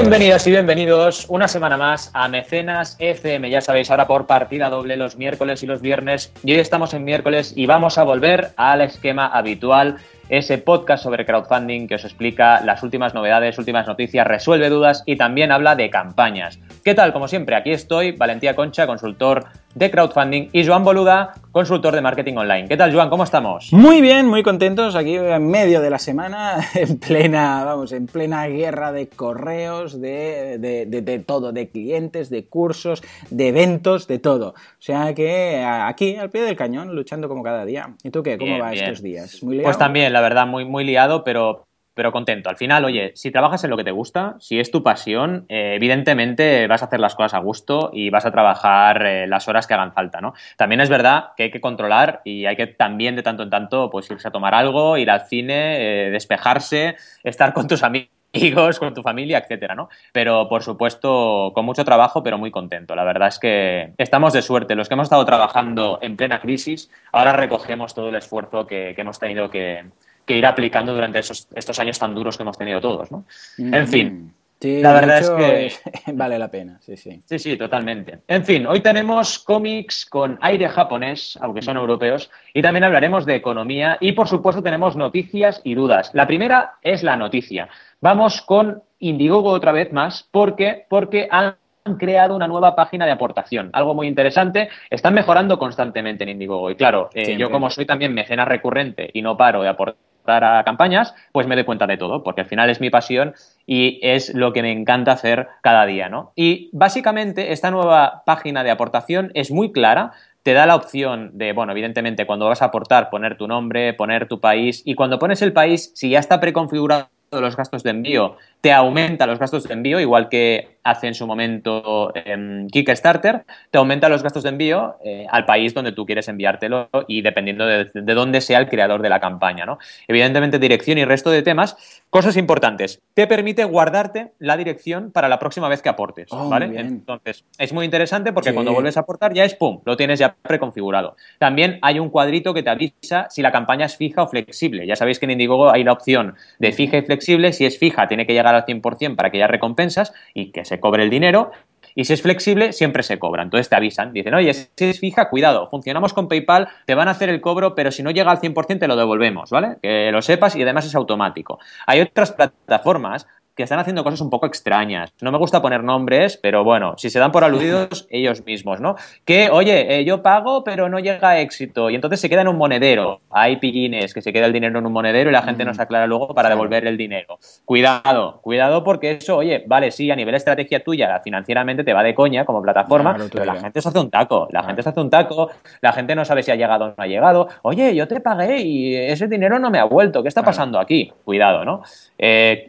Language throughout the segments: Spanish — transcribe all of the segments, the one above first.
Bienvenidas y bienvenidos una semana más a Mecenas FM. Ya sabéis, ahora por partida doble los miércoles y los viernes. Y hoy estamos en miércoles y vamos a volver al esquema habitual ese podcast sobre crowdfunding que os explica las últimas novedades, últimas noticias, resuelve dudas y también habla de campañas. ¿Qué tal? Como siempre, aquí estoy, Valentía Concha, consultor de crowdfunding, y Joan Boluda, consultor de marketing online. ¿Qué tal, Joan? ¿Cómo estamos? Muy bien, muy contentos aquí en medio de la semana, en plena, vamos, en plena guerra de correos, de, de, todo, de clientes, de cursos, de eventos, de todo. O sea que aquí, al pie del cañón, luchando como cada día. ¿Y tú qué? ¿Cómo va estos días? ¿Muy liado? Pues también, la verdad, muy, muy liado, pero pero contento. Al final, oye, si trabajas en lo que te gusta, si es tu pasión, eh, evidentemente vas a hacer las cosas a gusto y vas a trabajar eh, las horas que hagan falta, ¿no? También es verdad que hay que controlar y hay que también de tanto en tanto pues irse a tomar algo, ir al cine, eh, despejarse, estar con tus amigos con tu familia, etcétera, ¿no? Pero por supuesto, con mucho trabajo, pero muy contento. La verdad es que estamos de suerte. Los que hemos estado trabajando en plena crisis, ahora recogemos todo el esfuerzo que hemos tenido que, que ir aplicando durante esos, estos años tan duros que hemos tenido todos, ¿no? En fin. la verdad es que vale la pena, sí, sí. Sí, sí, totalmente. En fin, hoy tenemos cómics con aire japonés, aunque son europeos, y también hablaremos de economía y por supuesto tenemos noticias y dudas. La primera es la noticia. Vamos con Indiegogo otra vez más, porque porque han creado una nueva página de aportación, algo muy interesante. Están mejorando constantemente en Indiegogo y claro, eh, yo como soy también mecena recurrente y no paro de aportar a campañas, pues me doy cuenta de todo, porque al final es mi pasión y es lo que me encanta hacer cada día, ¿no? Y básicamente esta nueva página de aportación es muy clara, te da la opción de, bueno, evidentemente cuando vas a aportar, poner tu nombre, poner tu país y cuando pones el país, si ya está preconfigurado los gastos de envío, te aumenta los gastos de envío, igual que hace en su momento en Kickstarter, te aumenta los gastos de envío eh, al país donde tú quieres enviártelo y dependiendo de, dónde sea el creador de la campaña. ¿no? Evidentemente, dirección y resto de temas. Cosas importantes. Te permite guardarte la dirección para la próxima vez que aportes. Oh, ¿vale? Entonces, es muy interesante porque cuando vuelves a aportar ya es pum, lo tienes ya preconfigurado. También hay un cuadrito que te avisa si la campaña es fija o flexible. Ya sabéis que en Indiegogo hay la opción de fija y flexible. Si es fija, tiene que llegar al 100% para que haya recompensas y que se cobre el dinero. Y si es flexible, siempre se cobra. Entonces te avisan. Dicen, oye, si es fija, cuidado, funcionamos con PayPal, te van a hacer el cobro, pero si no llega al 100% te lo devolvemos, ¿vale? Que lo sepas y además es automático. Hay otras plataformas que están haciendo cosas un poco extrañas. No me gusta poner nombres, pero bueno, si se dan por aludidos ellos mismos, ¿no? Que, oye, eh, yo pago, pero no llega a éxito, y entonces se queda en un monedero. Hay pillines que se queda el dinero en un monedero y la gente no se aclara luego para devolver el dinero. Cuidado, cuidado, porque eso, oye, vale, sí, a nivel estrategia tuya, financieramente te va de coña como plataforma, pero la gente se hace un taco, la gente se hace un taco, la gente no sabe si ha llegado o no ha llegado. Oye, yo te pagué y ese dinero no me ha vuelto, ¿qué está pasando aquí? Cuidado, ¿no? Eh,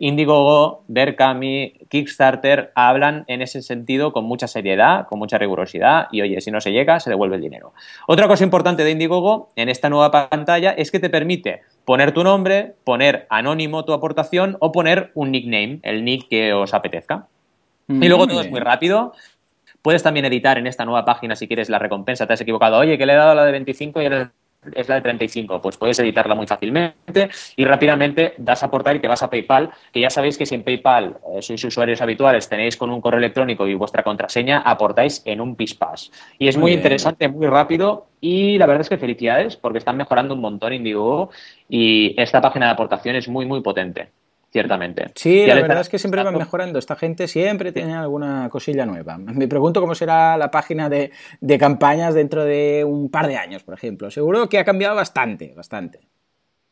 Berkami, Kickstarter hablan en ese sentido con mucha seriedad, con mucha rigurosidad y oye, si no se llega, se devuelve el dinero. Otra cosa importante de Indiegogo en esta nueva pantalla es que te permite poner tu nombre, poner anónimo tu aportación o poner un nickname, el nick que os apetezca. y luego todo es muy rápido. Puedes también editar en esta nueva página si quieres la recompensa. Te has equivocado. Oye, que le he dado la de 25 y eres es la de 35. Pues puedes editarla muy fácilmente y rápidamente das a aportar y te vas a PayPal, que ya sabéis que si en PayPal eh, sois usuarios habituales, tenéis con un correo electrónico y vuestra contraseña, aportáis en un PISPAS. Y es muy, interesante, muy rápido y la verdad es que felicidades porque están mejorando un montón Indiegogo y esta página de aportación es muy, muy potente ciertamente. Sí, la verdad es que siempre van mejorando. Esta gente siempre tiene alguna cosilla nueva. Me pregunto cómo será la página de, de campañas dentro de un par de años, por ejemplo. Seguro que ha cambiado bastante, bastante.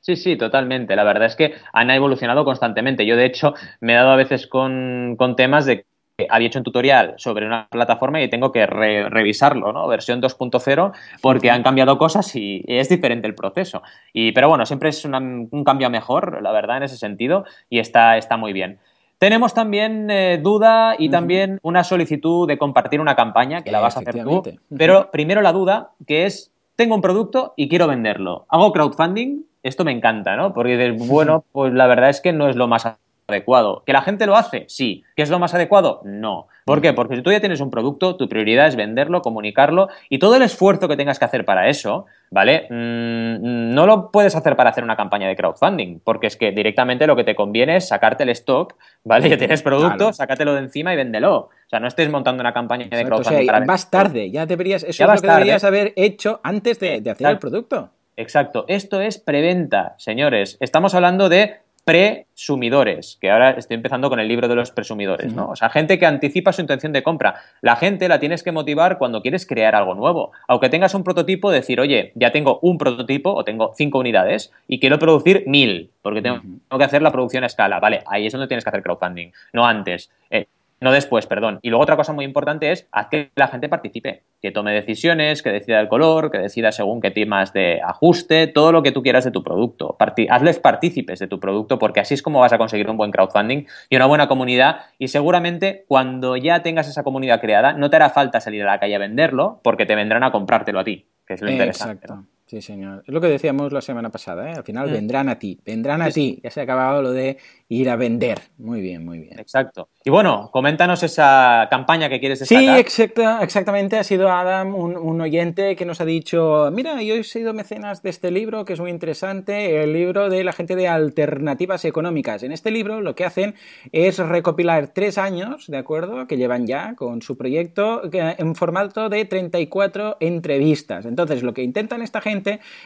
Sí, sí, totalmente. La verdad es que han evolucionado constantemente. Yo, de hecho, me he dado a veces con, con temas de había hecho un tutorial sobre una plataforma y tengo que revisarlo, ¿no? Versión 2.0, porque han cambiado cosas y es diferente el proceso. Y, pero bueno, siempre es un cambio mejor, la verdad, en ese sentido, y está, está muy bien. Tenemos también eh, duda y también una solicitud de compartir una campaña, que la vas a hacer tú. Pero primero la duda, que es, tengo un producto y quiero venderlo. ¿Hago crowdfunding? Esto me encanta, ¿no? Porque, bueno, pues la verdad es que no es lo más adecuado. ¿Que la gente lo hace? Sí. ¿Que es lo más adecuado? No. ¿Por qué? Porque si tú ya tienes un producto, tu prioridad es venderlo, comunicarlo y todo el esfuerzo que tengas que hacer para eso, ¿vale? Mm, no lo puedes hacer para hacer una campaña de crowdfunding, porque es que directamente lo que te conviene es sacarte el stock, ¿vale? Ya tienes producto, sácatelo de encima y véndelo. O sea, no estés montando una campaña de crowdfunding. O sea, vas tarde, ya deberías, eso es lo que deberías haber hecho antes de, de hacer el producto. Exacto, esto es preventa, señores. Estamos hablando de presumidores, que ahora estoy empezando con el libro de los presumidores, ¿no? O sea, gente que anticipa su intención de compra. La gente la tienes que motivar cuando quieres crear algo nuevo. Aunque tengas un prototipo, decir, oye, ya tengo un prototipo o tengo cinco unidades y quiero producir mil, porque tengo, que hacer la producción a escala. Vale, ahí es donde tienes que hacer crowdfunding, no antes. Eh, no después, perdón. Y luego otra cosa muy importante es haz que la gente participe, que tome decisiones, que decida el color, que decida según qué temas de ajuste, todo lo que tú quieras de tu producto. hazles partícipes de tu producto porque así es como vas a conseguir un buen crowdfunding y una buena comunidad y seguramente cuando ya tengas esa comunidad creada no te hará falta salir a la calle a venderlo porque te vendrán a comprártelo a ti, que es lo interesante. Sí, señor. Es lo que decíamos la semana pasada, ¿eh? Al final mm. vendrán a ti, vendrán a ti. Ya se ha acabado lo de ir a vender. Muy bien, muy bien. Exacto. Y bueno, coméntanos esa campaña que quieres destacar. Sí, exacta, exactamente. Ha sido Adam, un, oyente que nos ha dicho, mira, yo he sido mecenas de este libro, que es muy interesante, el libro de la gente de alternativas económicas. En este libro lo que hacen es recopilar tres años, ¿de acuerdo?, que llevan ya con su proyecto en formato de 34 entrevistas. Entonces, lo que intentan esta gente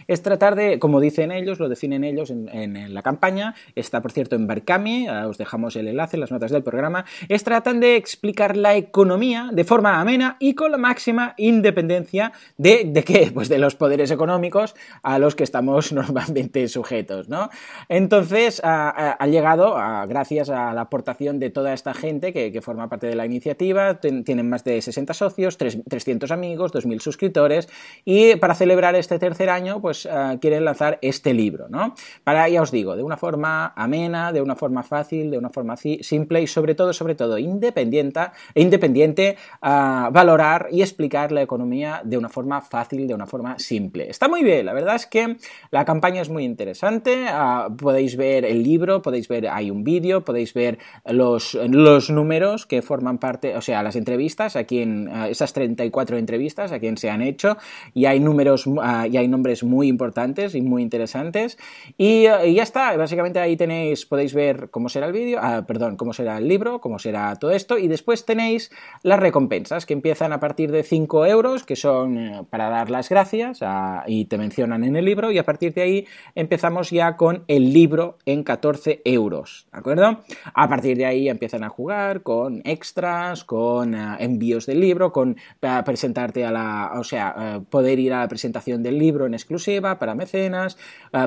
es tratar de, como dicen ellos, lo definen ellos en, la campaña, está por cierto en Barcami, os dejamos el enlace en las notas del programa, es tratan de explicar la economía de forma amena y con la máxima independencia de, ¿de qué? Pues de los poderes económicos a los que estamos normalmente sujetos, ¿no? Entonces, ha, llegado, gracias a la aportación de toda esta gente que, forma parte de la iniciativa, tienen más de 60 socios, 300 amigos, 2.000 suscriptores, y para celebrar este tercer año, pues quieren lanzar este libro, ¿no? Para, ya os digo, de una forma amena, de una forma fácil, de una forma simple y sobre todo sobre todo independiente, independiente a valorar y explicar la economía de una forma fácil, de una forma simple. Está muy bien, la verdad es que la campaña es muy interesante, ah, podéis ver el libro, podéis ver, hay un vídeo, podéis ver los, los números que forman parte, o sea, las entrevistas, aquí en ah, esas 34 entrevistas a quien se han hecho, y hay números, uh, y hay nombres muy importantes y muy interesantes, y, y, ya está, básicamente ahí tenéis, podéis ver cómo será el vídeo, perdón, cómo será el libro, cómo será todo esto. Y después tenéis las recompensas que empiezan a partir de 5 euros, que son eh, para dar las gracias y te mencionan en el libro. Y a partir de ahí empezamos ya con el libro en 14 euros. ¿De acuerdo? A partir de ahí empiezan a jugar con extras, con eh, envíos del libro, con presentarte a la. O sea, eh, poder ir a la presentación del libro en exclusiva para mecenas,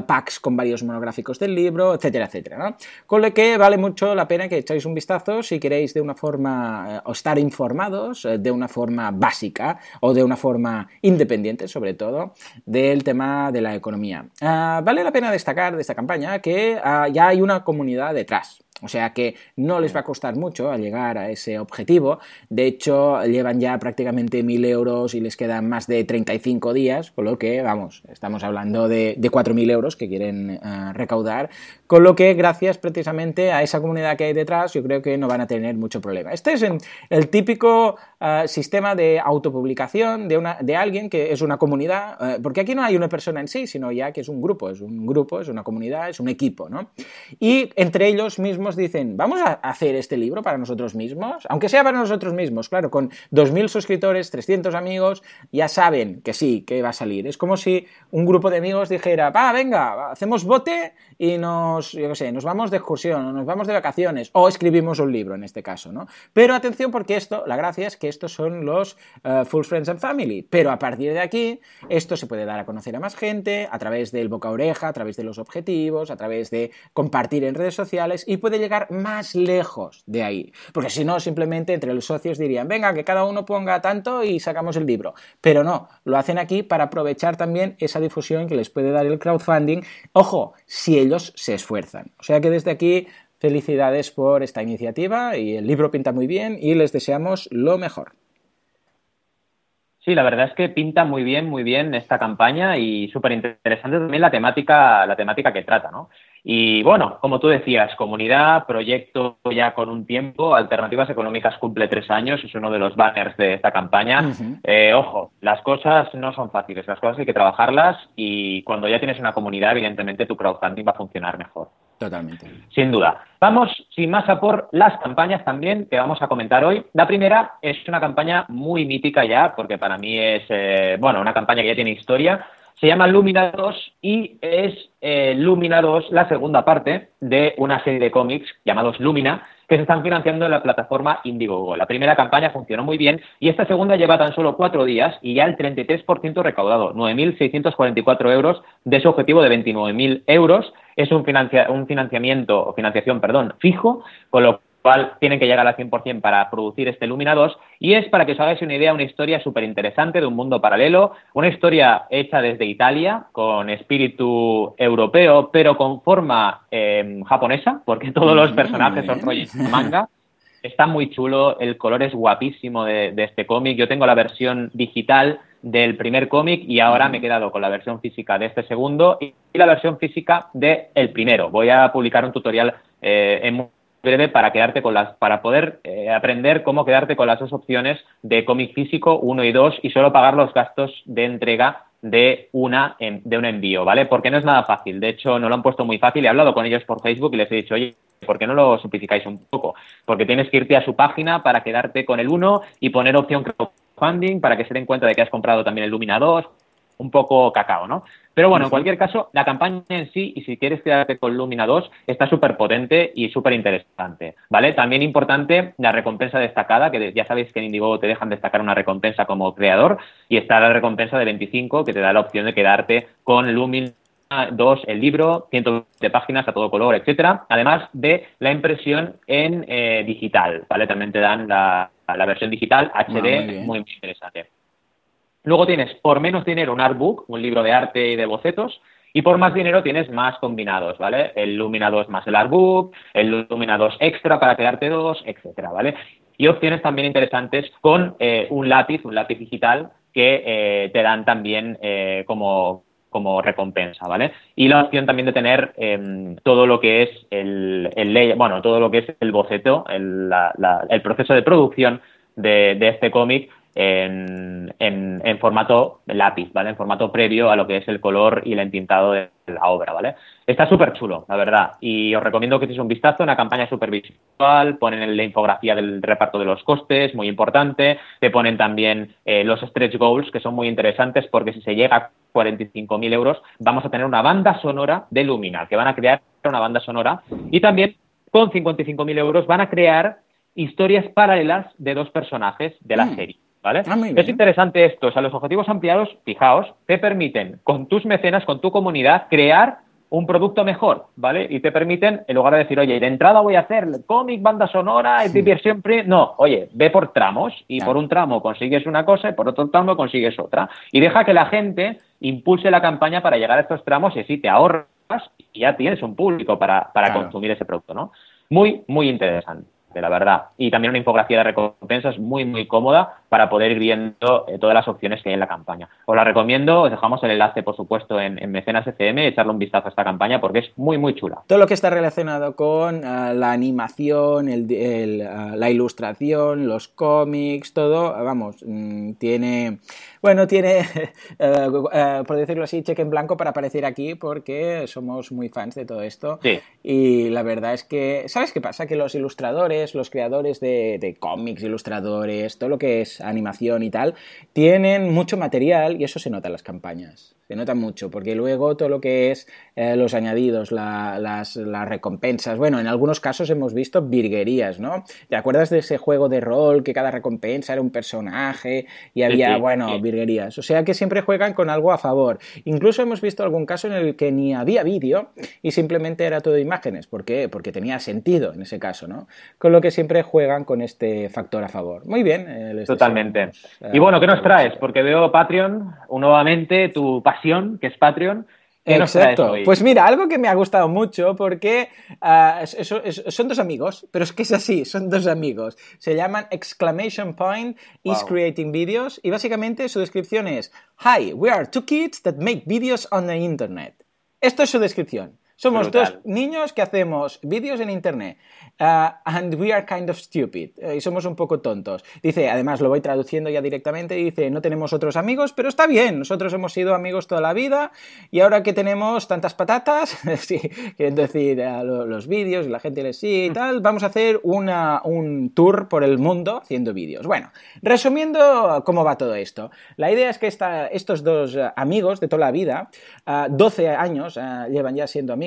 packs con varios monográficos del libro, etcétera, etcétera. Con lo que vale mucho la pena que echáis un vistazo si queréis de una forma, eh, o estar informados eh, de una forma básica o de una forma independiente, sobre todo, del tema de la economía. Ah, vale la pena destacar de esta campaña que ah, ya hay una comunidad detrás. O sea que no les va a costar mucho a llegar a ese objetivo. De hecho, llevan ya prácticamente mil euros y les quedan más de 35 días, con lo que, vamos, estamos hablando de, de 4.000 euros que quieren eh, recaudar. Con lo que, gracias precisamente a esa comunidad que hay detrás, yo creo que no van a tener mucho problema. Este es el típico eh, sistema de autopublicación de, una, de alguien que es una comunidad, eh, porque aquí no hay una persona en sí, sino ya que es un grupo, es un grupo, es una comunidad, es un equipo, ¿no? Y entre ellos mismos dicen, vamos a hacer este libro para nosotros mismos, aunque sea para nosotros mismos, claro, con 2.000 suscriptores, 300 amigos, ya saben que sí, que va a salir. Es como si un grupo de amigos dijera, va, venga, hacemos bote y nos, yo sé, nos vamos de excursión, o nos vamos de vacaciones, o escribimos un libro en este caso, ¿no? Pero atención porque esto, la gracia es que estos son los eh, Full Friends and Family, pero a partir de aquí, esto se puede dar a conocer a más gente, a través del boca a oreja, a través de los objetivos, a través de compartir en redes sociales y puede llegar más lejos de ahí. Porque si no, simplemente entre los socios dirían, venga, que cada uno ponga tanto y sacamos el libro. Pero no, lo hacen aquí para aprovechar también esa difusión que les puede dar el crowdfunding. Ojo, si ellos se esfuerzan. O sea que desde aquí, felicidades por esta iniciativa y el libro pinta muy bien y les deseamos lo mejor. Sí, la verdad es que pinta muy bien, muy bien esta campaña y súper interesante también la temática, la temática que trata, ¿no? Y bueno, como tú decías, comunidad, proyecto ya con un tiempo, Alternativas Económicas cumple tres años, es uno de los banners de esta campaña. Eh, ojo, las cosas no son fáciles, las cosas hay que trabajarlas y cuando ya tienes una comunidad, evidentemente tu crowdfunding va a funcionar mejor. Totalmente. Sin duda. Vamos, sin más a por las campañas también que vamos a comentar hoy. La primera es una campaña muy mítica ya, porque para mí es, eh, bueno, una campaña que ya tiene historia se llama Lumina 2 y es eh, Lumina 2 la segunda parte de una serie de cómics llamados Lumina que se están financiando en la plataforma Indiegogo. La primera campaña funcionó muy bien y esta segunda lleva tan solo cuatro días y ya el 33% recaudado, 9.644 euros de su objetivo de 29.000 euros. Es un, un financiamiento financiación, perdón, fijo, con lo cual tienen que llegar al 100% para producir este Lumina 2 y es, para que os hagáis una idea, una historia súper interesante de un mundo paralelo, una historia hecha desde Italia, con espíritu europeo, pero con forma em, japonesa, porque todos los personajes son rollos manga. Está muy chulo, el color es guapísimo de, este cómic. Yo tengo la versión digital del primer cómic y ahora me he quedado con la versión física de este segundo y la versión física del primero. Voy a publicar un tutorial eh, en breve para quedarte con las, para poder eh, aprender cómo quedarte con las dos opciones de cómic físico 1 y 2 y solo pagar los gastos de entrega de una de un envío, ¿vale? Porque no es nada fácil. De hecho, no lo han puesto muy fácil. He hablado con ellos por Facebook y les he dicho, oye, ¿por qué no lo simplificáis un poco? Porque tienes que irte a su página para quedarte con el 1 y poner opción crowdfunding para que se den cuenta de que has comprado también el Lumina 2 un poco cacao, ¿no? Pero bueno, en cualquier caso, la campaña en sí, y si quieres quedarte con Lumina 2, está súper potente y súper interesante, ¿vale? También importante la recompensa destacada, que ya sabéis que en Indiegogo te dejan destacar una recompensa como creador, y está la recompensa de 25, que te da la opción de quedarte con Lumina 2, el libro, cientos de páginas a todo color, etcétera, además de la impresión en eh, digital, ¿vale? También te dan la, versión digital HD, ah, muy interesante. Luego tienes por menos dinero un artbook, un libro de arte y de bocetos, y por más dinero tienes más combinados, ¿vale? El Lumina 2 más el artbook, el Lumina 2 extra para quedarte dos, etcétera, ¿vale? Y opciones también interesantes con eh, un lápiz, un lápiz digital que eh, te dan también eh, como, como recompensa, ¿vale? Y la opción también de tener em, todo lo que es el, el, bueno, todo lo que es el boceto, el, el proceso de producción de este cómic en, en, formato lápiz, ¿vale? En formato previo a lo que es el color y el entintado de la obra, ¿vale? Está súper chulo, la verdad, y os recomiendo que echéis un vistazo, una campaña súper visual, ponen la infografía del reparto de los costes, muy importante, te ponen también eh, los stretch goals, que son muy interesantes, porque si se llega a 45.000 euros, vamos a tener una banda sonora de Lumina, que van a crear una banda sonora, y también con 55.000 euros van a crear historias paralelas de dos personajes de la mm. serie. ¿Vale? Ah, es interesante esto, o sea, los objetivos ampliados, fijaos, te permiten con tus mecenas, con tu comunidad, crear un producto mejor, ¿vale? Y te permiten, en lugar de decir, oye, de entrada voy a hacer cómic, banda sonora, sí. diversión, no, oye, ve por tramos y por un tramo consigues una cosa y por otro tramo consigues otra. Y deja que la gente impulse la campaña para llegar a estos tramos y así te ahorras y ya tienes un público para, para consumir ese producto, ¿no? Muy, muy interesante la verdad. Y también una infografía de recompensas muy, muy cómoda para poder ir viendo eh, todas las opciones que hay en la campaña. Os la recomiendo, os dejamos el enlace, por supuesto, en, Mecenas FM, echarle un vistazo a esta campaña porque es muy, muy chula. Todo lo que está relacionado con eh, la animación, eh, la ilustración, los cómics, todo, vamos, mm, tiene, bueno, tiene, por decirlo así, cheque en blanco para aparecer aquí porque somos muy fans de todo esto. Sí. Y la verdad es que, ¿sabes qué pasa? Que los ilustradores los creadores de, cómics, ilustradores, todo lo que es animación y tal, tienen mucho material y eso se nota en las campañas. Se nota mucho, porque luego todo lo que es eh, los añadidos, las, recompensas, bueno, en algunos casos hemos visto virguerías, ¿no? ¿Te acuerdas de ese juego de rol que cada recompensa era un personaje y había, bueno, virguerías? O sea que siempre juegan con algo a favor. Incluso hemos visto algún caso en el que ni había vídeo y simplemente era todo imágenes. ¿Por qué? Porque tenía sentido en ese caso, ¿no? Con lo que siempre juegan con este factor a favor. Muy bien. Eh, Totalmente. y bueno, ¿qué nos traes? Porque veo Patreon, nuevamente tu que es Patreon. Exacto. Pues mira, algo que me ha gustado mucho porque ah, son dos amigos, pero es que es así, son dos amigos. Se llaman Exclamation Point is Creating Videos y básicamente su descripción es Hi, we are two kids that make videos on the internet. Esto es su descripción. Somos dos niños que hacemos vídeos en internet. Uh, and we are kind of stupid. Eh, y somos un poco tontos. Dice, además lo voy traduciendo ya directamente, dice, no tenemos otros amigos, pero está bien, nosotros hemos sido amigos toda la vida y ahora que tenemos tantas patatas, sí, quieren decir eh, los vídeos y la gente les sigue y tal, vamos a hacer una, un tour por el mundo haciendo vídeos. Bueno, resumiendo cómo va todo esto. La idea es que esta, estos dos eh, amigos de toda la vida, 12 años llevan ya siendo amigos,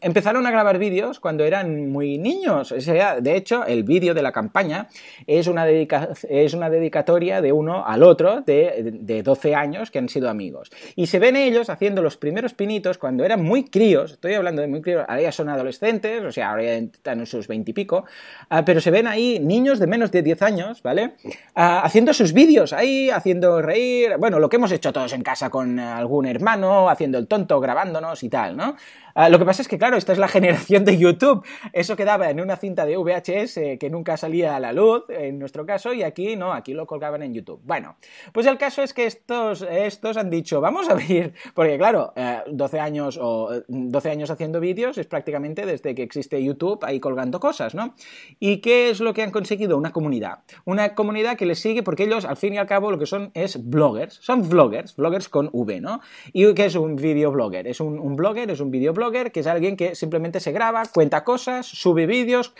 empezaron a grabar vídeos cuando eran muy niños de hecho, el vídeo de la campaña es una, es una dedicatoria de uno al otro de, de 12 años que han sido amigos. Y se ven ellos haciendo los primeros pinitos cuando eran muy críos, estoy hablando de muy críos, ahora ya son adolescentes, o sea, ahora ya están en sus 20 y pico, pero se ven ahí niños de menos de 10 años, ¿vale? Ah, haciendo sus vídeos ahí, haciendo reír, bueno, lo que hemos hecho todos en casa con algún hermano, haciendo el tonto, grabándonos y tal, ¿no? Ah, lo que pasa es que, claro, esta es la generación de YouTube. Eso quedaba en una cinta de VHS que nunca salía a la luz, en nuestro caso, y aquí no, aquí lo colgaban en YouTube. Bueno, pues el caso es que estos, estos han dicho, vamos a abrir, porque claro, 12 eh, años o 12 años haciendo vídeos es prácticamente desde que existe YouTube ahí colgando cosas, ¿no? ¿Y qué es lo que han conseguido? Una comunidad. Una comunidad que les sigue porque ellos, al fin y al cabo, lo que son es bloggers. Son vloggers, vloggers con V, ¿no? ¿Y qué es un videoblogger? Es un, un blogger, es un videoblogger que es alguien que simplemente se graba, cuenta cosas, sube vídeos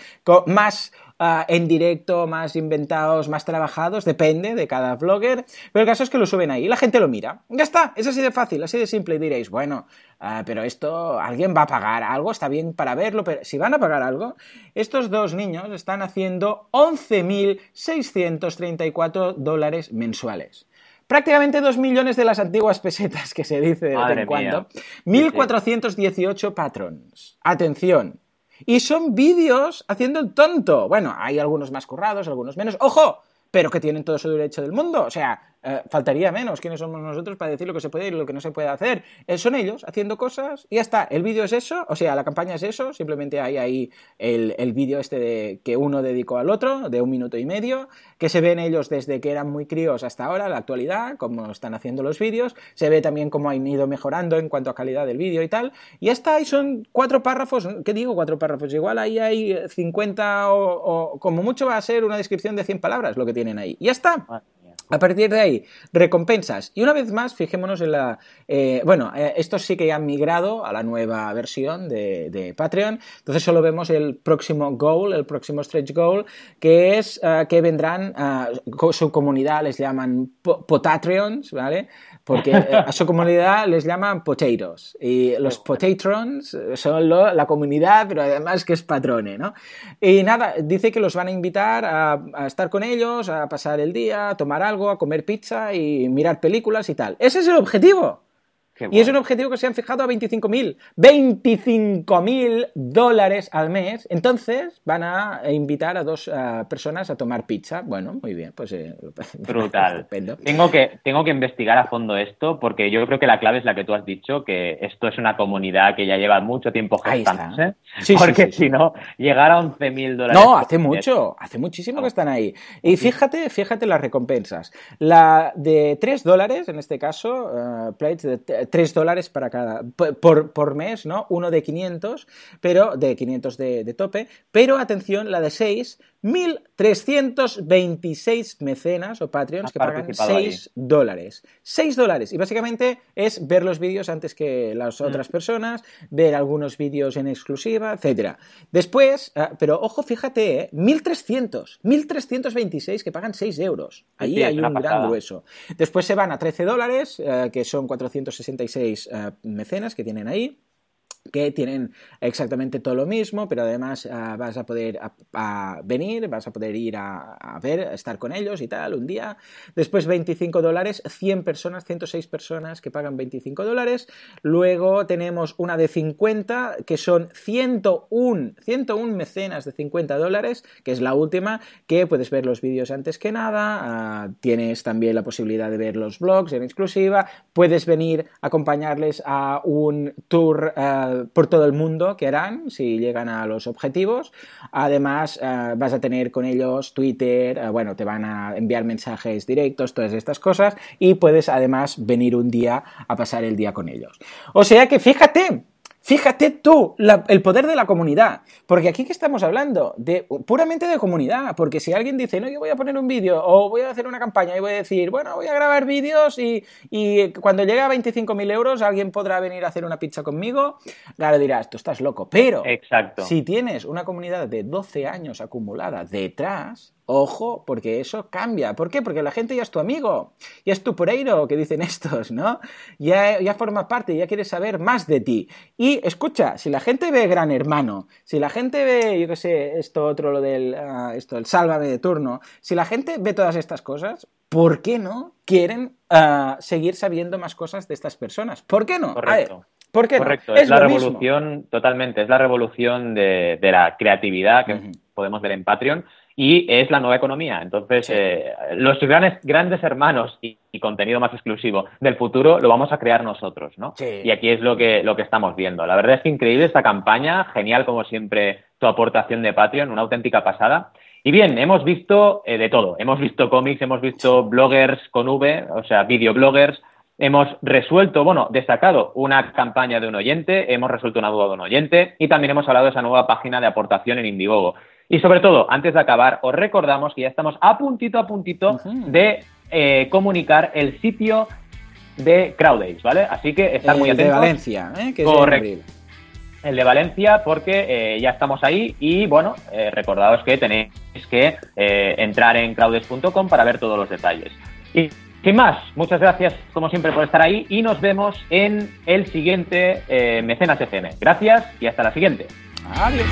más ah, en directo, más inventados, más trabajados, depende de cada vlogger, pero el caso es que lo suben ahí la gente lo mira. Ya está, es así de fácil, así de simple y diréis, bueno, ah, pero esto, ¿alguien va a pagar algo? Está bien para verlo, pero si van a pagar algo, estos dos niños están haciendo 11.634 dólares mensuales prácticamente 2 millones de las antiguas pesetas que se dice de vez en cuando. 1418 patrons. Atención. Y son vídeos haciendo el tonto. Bueno, hay algunos más currados, algunos menos. ¡Ojo! Pero que tienen todo su derecho del mundo. O sea, eh, faltaría menos. ¿Quiénes somos nosotros para decir lo que se puede y lo que no se puede hacer? Eh, son ellos haciendo cosas y ya está. El vídeo es eso, o sea, la campaña es eso. Simplemente hay ahí el, el vídeo este de, que uno dedicó al otro, de un minuto y medio, que se ven ellos desde que eran muy críos hasta ahora, la actualidad, cómo están haciendo los vídeos. Se ve también cómo han ido mejorando en cuanto a calidad del vídeo y tal. Y ya está, y son cuatro párrafos. ¿Qué digo cuatro párrafos? Igual ahí hay 50 o, o como mucho va a ser una descripción de 100 palabras lo que tienen ahí. Y ya está. A partir de ahí, recompensas. Y una vez más, fijémonos en la... Eh, bueno, eh, estos sí que han migrado a la nueva versión de, Patreon. Entonces solo vemos el próximo goal, el próximo stretch goal, que es eh, que vendrán, su comunidad les llaman potatreons, ¿vale? Porque eh, a su comunidad les llaman potatoes y los potatrons son la comunidad, pero además que es patrone, ¿no? Y nada, dice que los van a invitar a, estar con ellos, a pasar el día, a tomar algo, a comer pizza y mirar películas y tal. Ese es el objetivo. Y es un objetivo que se han fijado a 25.000. 25.000 dólares al mes. Entonces van a invitar a dos eh, personas a tomar pizza. Bueno, muy bien, pues... Eh, Brutal. tengo, que, tengo que investigar a fondo esto porque yo creo que la clave es la que tú has dicho, que esto es una comunidad que ya lleva mucho tiempo gestándose. Sí, porque si no, llegar a 11.000 dólares... No, hace mucho, hace muchísimo que están ahí. Y fíjate, fíjate las recompensas. La de 3 dólares, en este caso, uh, plates de 3 dólares para cada, por, por, mes, ¿no? Uno de 500, pero de 500 de, de tope, pero atención, la de 6 1.326 mecenas o Patreons que pagan 6 dólares. 6 dólares. Y básicamente es ver los vídeos antes que las mm. otras personas, ver algunos vídeos en exclusiva, etc. Después, ah, pero ojo, fíjate, 1.300. ¿eh? 1.326 que pagan 6 euros. Ahí hay un gran grueso. Después se van a 13 dólares, eh, que son 466 eh, mecenas que tienen ahí que tienen exactamente todo lo mismo, pero además ah, vas a poder venir, vas a poder ir a, ver, a estar con ellos y tal, un día. Después 25 dólares, 100 personas, 106 personas que pagan 25 dólares. Luego tenemos una de 50, que son 101, 101 mecenas de 50 dólares, que es la última, que puedes ver los vídeos antes que nada. Ah, tienes también la posibilidad de ver los blogs en exclusiva. Puedes venir acompañarles a un tour. Por todo el mundo que harán si llegan a los objetivos. Además, eh, vas a tener con ellos Twitter, eh, bueno, te van a enviar mensajes directos, todas estas cosas, y puedes además venir un día a pasar el día con ellos. O sea que fíjate, Fíjate tú el poder de la comunidad, porque aquí que estamos hablando de puramente de comunidad, porque si alguien dice, no, yo voy a poner un vídeo o voy a hacer una campaña y voy a decir, bueno, voy a grabar vídeos y, cuando llegue a 25.000 euros alguien podrá venir a hacer una pizza conmigo, claro, dirás, tú estás loco, pero Exacto. si tienes una comunidad de 12 años acumulada detrás, Ojo, porque eso cambia. ¿Por qué? Porque la gente ya es tu amigo, ya es tu poreiro, que dicen estos, ¿no? Ya, ya forma parte, ya quiere saber más de ti. Y escucha, si la gente ve Gran Hermano, si la gente ve, yo qué sé, esto otro, lo del, uh, esto, el sálvame de turno, si la gente ve todas estas cosas, ¿por qué no quieren uh, seguir sabiendo más cosas de estas personas? ¿Por qué no? Correcto. ¿Por qué Correcto, es, la revolución, totalmente, es la revolución de, la creatividad que podemos ver en Patreon y es la nueva economía. Entonces, eh, los grandes, grandes hermanos y, contenido más exclusivo del futuro lo vamos a crear nosotros, ¿no? Y aquí es lo que, lo que estamos viendo. La verdad es que increíble esta campaña, genial como siempre tu aportación de Patreon, una auténtica pasada. Y bien, hemos visto eh, de todo. Hemos visto cómics, hemos visto bloggers con V, o sea, videobloggers. Hemos resuelto, bueno, destacado una campaña de un oyente, hemos resuelto una duda de un oyente y también hemos hablado de esa nueva página de aportación en Indiegogo. Y sobre todo, antes de acabar, os recordamos que ya estamos a puntito a puntito de eh, comunicar el sitio de CrowdAce, ¿vale? Así que estar muy atentos. El de Valencia, ¿eh? Que Correcto. El de Valencia, porque eh, ya estamos ahí y bueno, eh, recordaos que tenéis que entrar en crowdes.com para ver todos los detalles. Y sin más, muchas gracias como siempre por estar ahí y nos vemos en el siguiente Mecenas FM. Gracias y hasta la siguiente. Adiós.